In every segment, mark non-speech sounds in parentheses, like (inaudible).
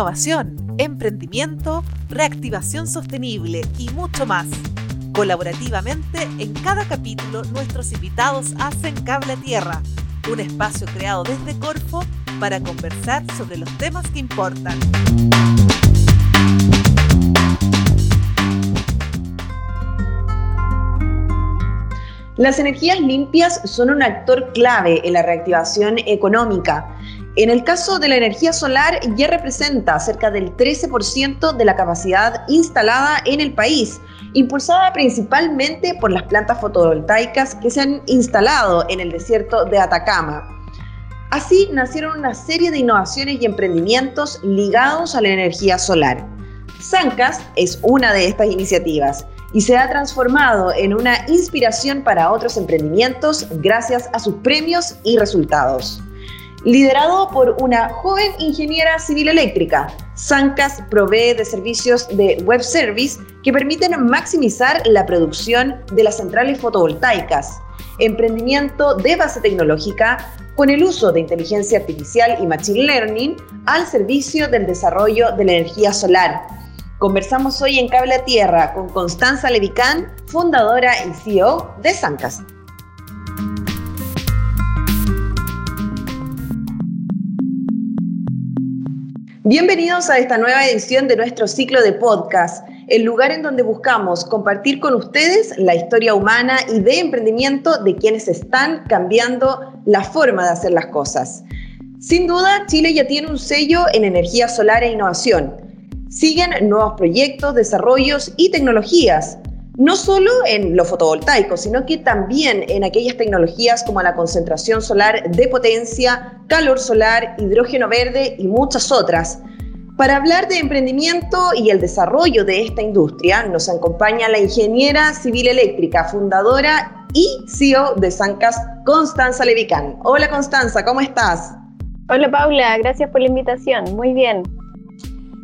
innovación, emprendimiento, reactivación sostenible y mucho más. Colaborativamente, en cada capítulo nuestros invitados hacen Cable a Tierra, un espacio creado desde Corfo para conversar sobre los temas que importan. Las energías limpias son un actor clave en la reactivación económica. En el caso de la energía solar ya representa cerca del 13% de la capacidad instalada en el país, impulsada principalmente por las plantas fotovoltaicas que se han instalado en el desierto de Atacama. Así nacieron una serie de innovaciones y emprendimientos ligados a la energía solar. Sancas es una de estas iniciativas y se ha transformado en una inspiración para otros emprendimientos gracias a sus premios y resultados. Liderado por una joven ingeniera civil eléctrica, Sancas provee de servicios de web service que permiten maximizar la producción de las centrales fotovoltaicas, emprendimiento de base tecnológica con el uso de inteligencia artificial y machine learning al servicio del desarrollo de la energía solar, Conversamos hoy en Cable a Tierra con Constanza Levicán, fundadora y CEO de Sancas. Bienvenidos a esta nueva edición de nuestro ciclo de podcast, el lugar en donde buscamos compartir con ustedes la historia humana y de emprendimiento de quienes están cambiando la forma de hacer las cosas. Sin duda, Chile ya tiene un sello en energía solar e innovación siguen nuevos proyectos, desarrollos y tecnologías, no solo en lo fotovoltaico, sino que también en aquellas tecnologías como la concentración solar de potencia, calor solar, hidrógeno verde y muchas otras. Para hablar de emprendimiento y el desarrollo de esta industria, nos acompaña la ingeniera civil eléctrica, fundadora y CEO de Sancas, Constanza Levicán. Hola Constanza, ¿cómo estás? Hola Paula, gracias por la invitación. Muy bien.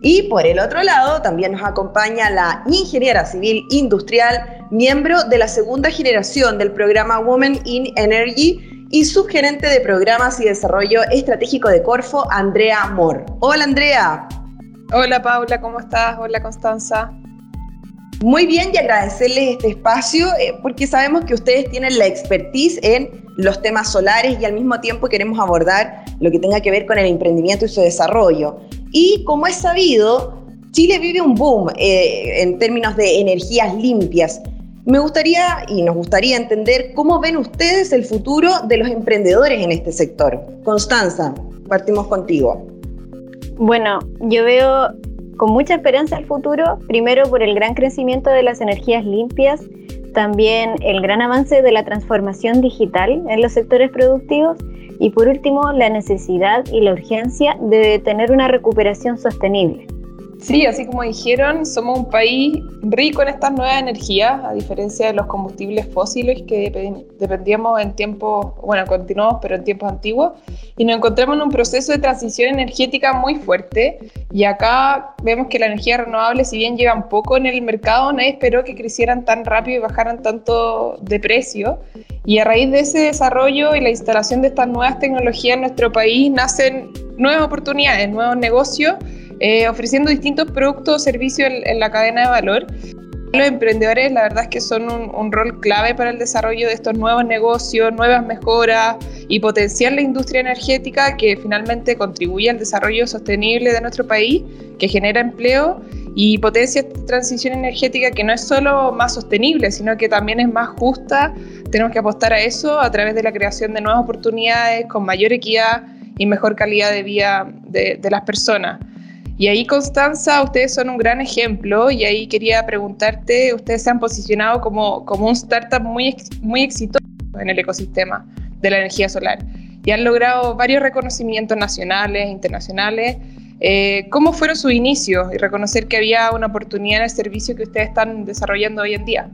Y por el otro lado también nos acompaña la ingeniera civil industrial, miembro de la segunda generación del programa Women in Energy y subgerente de programas y desarrollo estratégico de Corfo, Andrea Moore. Hola Andrea. Hola Paula, ¿cómo estás? Hola Constanza. Muy bien y agradecerles este espacio eh, porque sabemos que ustedes tienen la expertise en los temas solares y al mismo tiempo queremos abordar lo que tenga que ver con el emprendimiento y su desarrollo. Y como es sabido, Chile vive un boom eh, en términos de energías limpias. Me gustaría y nos gustaría entender cómo ven ustedes el futuro de los emprendedores en este sector. Constanza, partimos contigo. Bueno, yo veo con mucha esperanza el futuro, primero por el gran crecimiento de las energías limpias, también el gran avance de la transformación digital en los sectores productivos y por último la necesidad y la urgencia de tener una recuperación sostenible. Sí, así como dijeron, somos un país rico en estas nuevas energías, a diferencia de los combustibles fósiles que dependíamos en tiempos, bueno, continuamos, pero en tiempos antiguos, y nos encontramos en un proceso de transición energética muy fuerte, y acá vemos que la energía renovable, si bien llegan poco en el mercado, nadie esperó que crecieran tan rápido y bajaran tanto de precio, y a raíz de ese desarrollo y la instalación de estas nuevas tecnologías en nuestro país, nacen nuevas oportunidades, nuevos negocios, eh, ofreciendo distintos productos o servicios en, la cadena de valor. Los emprendedores la verdad es que son un, rol clave para el desarrollo de estos nuevos negocios, nuevas mejoras y potenciar la industria energética que finalmente contribuye al desarrollo sostenible de nuestro país, que genera empleo y potencia esta transición energética que no es solo más sostenible, sino que también es más justa. Tenemos que apostar a eso a través de la creación de nuevas oportunidades con mayor equidad y mejor calidad de vida de las personas. Y ahí, Constanza, ustedes son un gran ejemplo y ahí quería preguntarte, ustedes se han posicionado como, como un startup muy, muy exitoso en el ecosistema de la energía solar y han logrado varios reconocimientos nacionales, internacionales. Eh, ¿Cómo fueron sus inicios y reconocer que había una oportunidad en el servicio que ustedes están desarrollando hoy en día?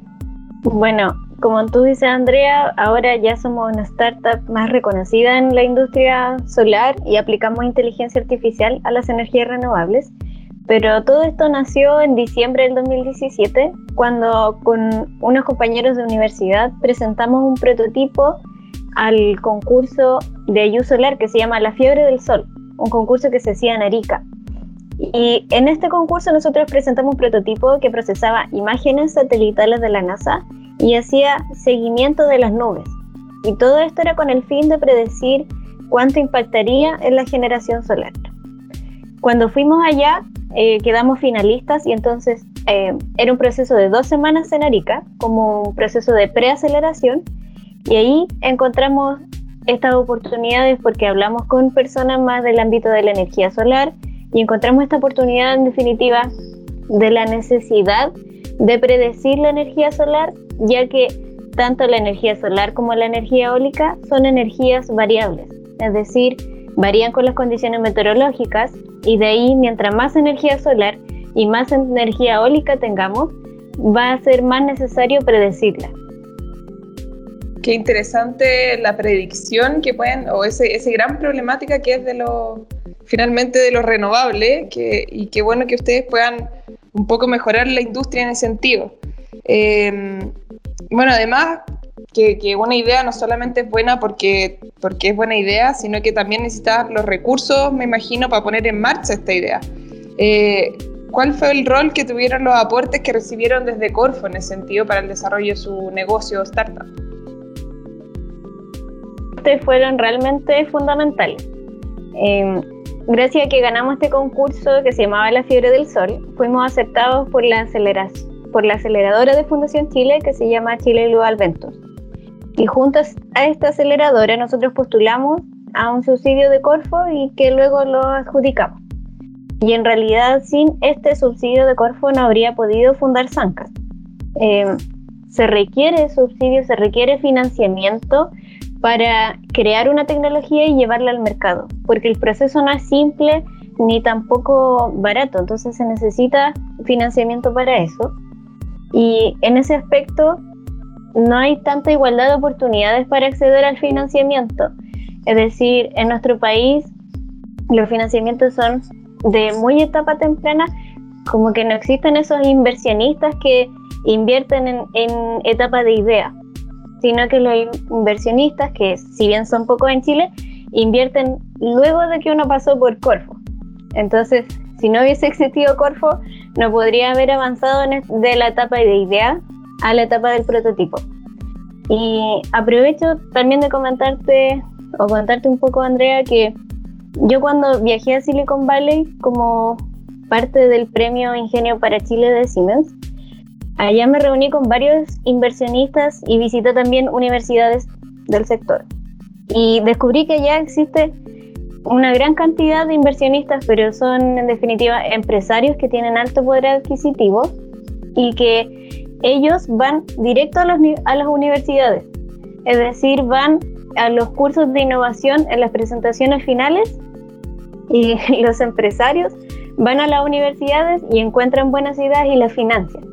Bueno, como tú dices, Andrea, ahora ya somos una startup más reconocida en la industria solar y aplicamos inteligencia artificial a las energías renovables. Pero todo esto nació en diciembre del 2017, cuando con unos compañeros de universidad presentamos un prototipo al concurso de ayuda solar que se llama La Fiebre del Sol, un concurso que se hacía en Arica. Y en este concurso nosotros presentamos un prototipo que procesaba imágenes satelitales de la NASA y hacía seguimiento de las nubes. Y todo esto era con el fin de predecir cuánto impactaría en la generación solar. Cuando fuimos allá, eh, quedamos finalistas y entonces eh, era un proceso de dos semanas en Arica, como un proceso de preaceleración, y ahí encontramos estas oportunidades porque hablamos con personas más del ámbito de la energía solar y encontramos esta oportunidad en definitiva de la necesidad de predecir la energía solar, ya que tanto la energía solar como la energía eólica son energías variables, es decir, varían con las condiciones meteorológicas y de ahí mientras más energía solar y más energía eólica tengamos, va a ser más necesario predecirla. Qué interesante la predicción que pueden, o ese, ese gran problemática que es de lo, finalmente de lo renovable, que, y qué bueno que ustedes puedan un poco mejorar la industria en ese sentido. Em, bueno, además, que, que, una idea no solamente es buena porque, porque es buena idea, sino que también necesitas los recursos, me imagino, para poner en marcha esta idea. Eh, ¿Cuál fue el rol que tuvieron los aportes que recibieron desde Corfo en ese sentido para el desarrollo de su negocio startup? Fueron realmente fundamentales. Em, gracias a que ganamos este concurso que se llamaba La Fiebre del Sol, fuimos aceptados por la, por la aceleradora de Fundación Chile que se llama Chile Global Ventures. Y juntos a esta aceleradora nosotros postulamos a un subsidio de Corfo y que luego lo adjudicamos. Y en realidad sin este subsidio de Corfo no habría podido fundar Sancas. Em, se requiere subsidio, se requiere financiamiento para crear una tecnología y llevarla al mercado, porque el proceso no es simple ni tampoco barato, entonces se necesita financiamiento para eso. Y en ese aspecto no hay tanta igualdad de oportunidades para acceder al financiamiento. Es decir, en nuestro país los financiamientos son de muy etapa temprana, como que no existen esos inversionistas que invierten en, etapa de idea sino que los inversionistas, que si bien son pocos en Chile, invierten luego de que uno pasó por Corfo. Entonces, si no hubiese existido Corfo, no podría haber avanzado de la etapa de idea a la etapa del prototipo. Y aprovecho también de comentarte o contarte un poco, Andrea, que yo cuando viajé a Silicon Valley como parte del premio Ingenio para Chile de Siemens, Allá me reuní con varios inversionistas y visité también universidades del sector. Y descubrí que ya existe una gran cantidad de inversionistas, pero son en definitiva empresarios que tienen alto poder adquisitivo y que ellos van directo a, a las universidades. Es decir, van a los cursos de innovación en las presentaciones finales y (laughs) los empresarios van a las universidades y encuentran buenas ideas y las financian.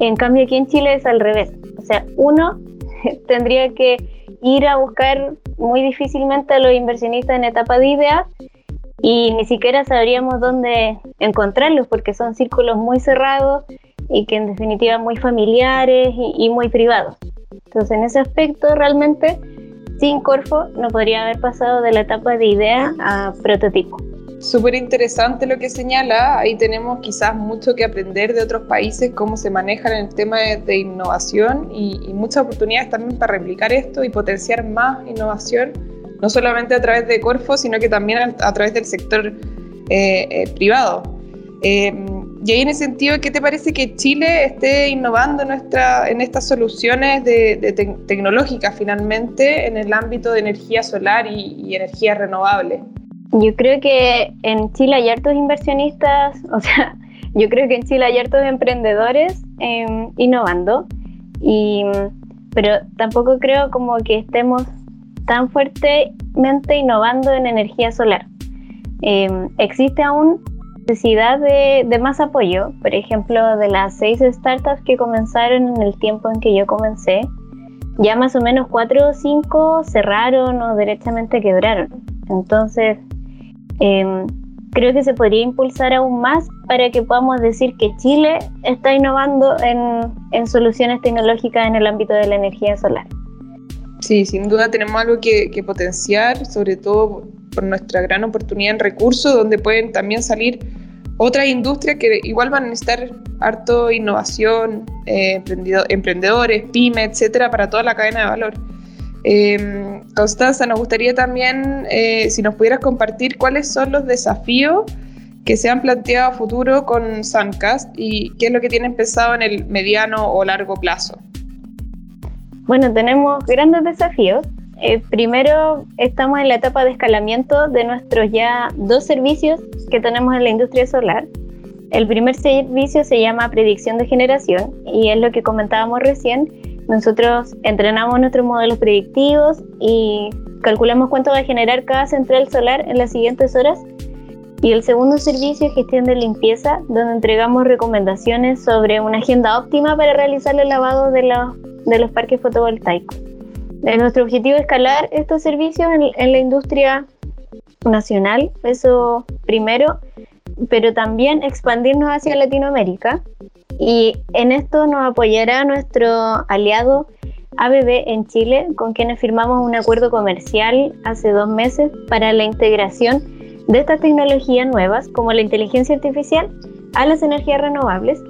En cambio aquí en Chile es al revés. O sea, uno (laughs) tendría que ir a buscar muy difícilmente a los inversionistas en etapa de idea y ni siquiera sabríamos dónde encontrarlos porque son círculos muy cerrados y que en definitiva muy familiares y, muy privados. Entonces en ese aspecto realmente sin Corfo no podría haber pasado de la etapa de idea a prototipo. Súper interesante lo que señala. Ahí tenemos quizás mucho que aprender de otros países, cómo se manejan en el tema de, innovación y, muchas oportunidades también para replicar esto y potenciar más innovación, no solamente a través de Corfo, sino que también a, través del sector eh, eh, privado. Eh, y ahí en ese sentido, ¿qué te parece que Chile esté innovando en estas soluciones de, tecnológicas finalmente en el ámbito de energía solar y, y energía renovable? Yo creo que en Chile hay hartos inversionistas, (laughs) o sea, yo creo que en Chile hay hartos emprendedores em, innovando, y, pero tampoco creo como que estemos tan fuertemente innovando en energía solar. Em, existe aún necesidad de, de, más apoyo, por ejemplo, de las seis startups que comenzaron en el tiempo en que yo comencé, ya más o menos cuatro o cinco cerraron o derechamente quebraron. Entonces, Em, creo que se podría impulsar aún más para que podamos decir que Chile está innovando en, soluciones tecnológicas en el ámbito de la energía solar. Sí, sin duda tenemos algo que, potenciar, sobre todo por nuestra gran oportunidad en recursos, donde pueden también salir otras industrias que igual van a necesitar harto innovación, eh, emprendedores, pymes, etcétera, para toda la cadena de valor. Em, Constanza, nos gustaría también eh, si nos pudieras compartir cuáles son los desafíos que se han planteado a futuro con Suncast y qué es lo que tienen pensado en el mediano o largo plazo. Bueno, tenemos grandes desafíos. Eh, primero, estamos en la etapa de escalamiento de nuestros ya dos servicios que tenemos en la industria solar. El primer servicio se llama predicción de generación y es lo que comentábamos recién. Nosotros entrenamos nuestros modelos predictivos y calculamos cuánto va a generar cada central solar en las siguientes horas y el segundo servicio es gestión de limpieza, donde entregamos recomendaciones sobre una agenda óptima para realizar el lavado de los, parques fotovoltaicos. nuestro objetivo es escalar estos servicios en, en la industria nacional, eso primero, pero también expandirnos hacia Latinoamérica. Y en esto nos apoyará nuestro aliado ABB en Chile, con quienes firmamos un acuerdo comercial hace dos meses para la integración de estas tecnologías nuevas como la inteligencia artificial a las energías renovables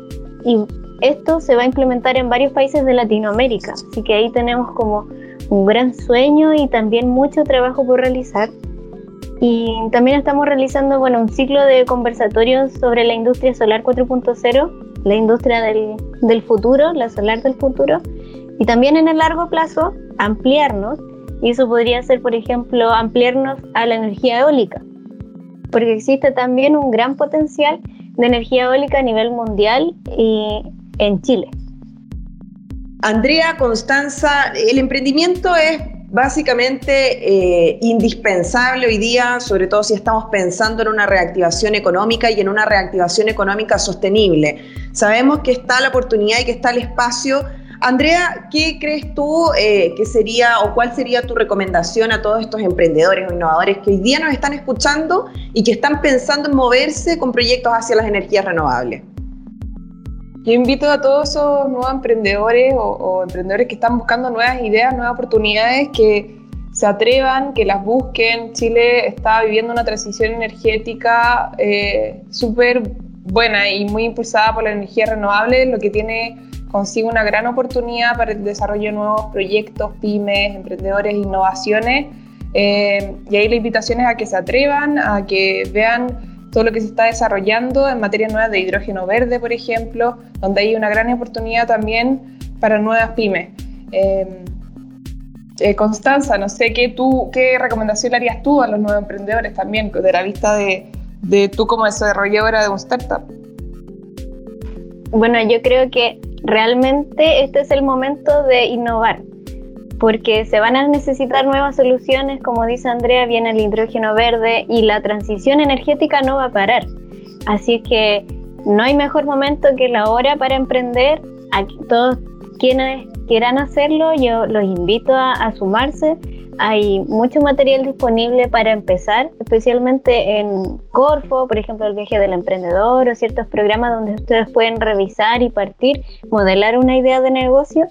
y esto se va a implementar en varios países de Latinoamérica, así que ahí tenemos como un gran sueño y también mucho trabajo por realizar. Y también estamos realizando bueno, un ciclo de conversatorios sobre la industria solar 4.0, la industria del, del futuro, la solar del futuro, y también en el largo plazo ampliarnos, y eso podría ser, por ejemplo, ampliarnos a la energía eólica porque existe también un gran potencial de energía eólica a nivel mundial y en Chile. Andrea, Constanza, el emprendimiento es básicamente eh, indispensable hoy día, sobre todo si estamos pensando en una reactivación económica y en una reactivación económica sostenible. Sabemos que está la oportunidad y que está el espacio Andrea, ¿qué crees tú eh, que sería o cuál sería tu recomendación a todos estos emprendedores o innovadores que hoy día nos están escuchando y que están pensando en moverse con proyectos hacia las energías renovables? Yo invito a todos esos nuevos emprendedores o, emprendedores que están buscando nuevas ideas, nuevas oportunidades, que se atrevan, que las busquen. Chile está viviendo una transición energética eh, súper buena y muy impulsada por la energía renovable, lo que tiene consigo una gran oportunidad para el desarrollo de nuevos proyectos, pymes, emprendedores, innovaciones. Eh, y ahí la invitación es a que se atrevan, a que vean todo lo que se está desarrollando en materia nueva de hidrógeno verde, por ejemplo, donde hay una gran oportunidad también para nuevas pymes. Eh, eh, Constanza, no sé ¿qué, tú, qué recomendación harías tú a los nuevos emprendedores también, de la vista de, de tú como desarrolladora de un startup. Bueno, yo creo que realmente este es el momento de innovar, porque se van a necesitar nuevas soluciones, como dice Andrea, viene el hidrógeno verde y la transición energética no va a parar. Así que no hay mejor momento que la hora para emprender. A todos quienes quieran hacerlo, yo los invito a sumarse hay mucho material disponible para empezar, especialmente en Corfo, por ejemplo, el viaje del emprendedor o ciertos programas donde ustedes pueden revisar y partir, modelar una idea de negocio.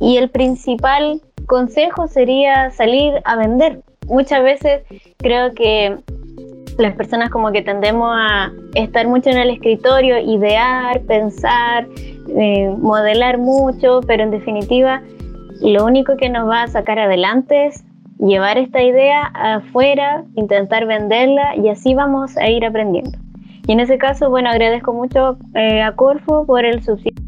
Y el principal consejo sería salir a vender. Muchas veces creo que las personas como que tendemos a estar mucho en el escritorio, idear, pensar, eh, modelar mucho, pero en definitiva lo único que nos va a sacar adelante es llevar esta idea afuera, intentar venderla y así vamos a ir aprendiendo. Y en ese caso, bueno, agradezco mucho eh, a Corfo por el subsidio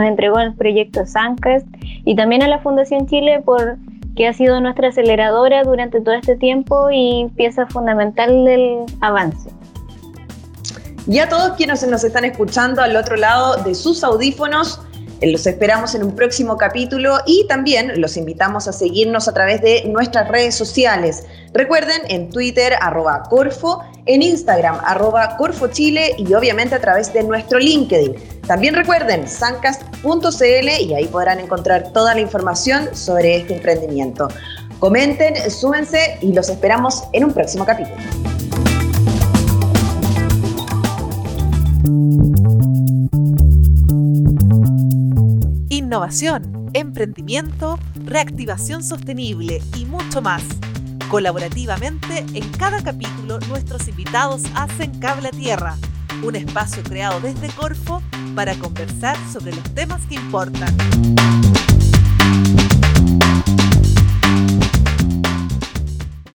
nos entregó el proyecto Sancast y también a la Fundación Chile por que ha sido nuestra aceleradora durante todo este tiempo y pieza fundamental del avance. Y a todos quienes nos están escuchando al otro lado de sus audífonos, los esperamos en un próximo capítulo y también los invitamos a seguirnos a través de nuestras redes sociales. Recuerden en Twitter arroba Corfo, en Instagram arroba Corfo Chile y obviamente a través de nuestro LinkedIn. También recuerden sancast.cl y ahí podrán encontrar toda la información sobre este emprendimiento. Comenten, súbense y los esperamos en un próximo capítulo. innovación, emprendimiento, reactivación sostenible y mucho más. Colaborativamente, en cada capítulo nuestros invitados hacen cable a tierra, un espacio creado desde Corfo para conversar sobre los temas que importan.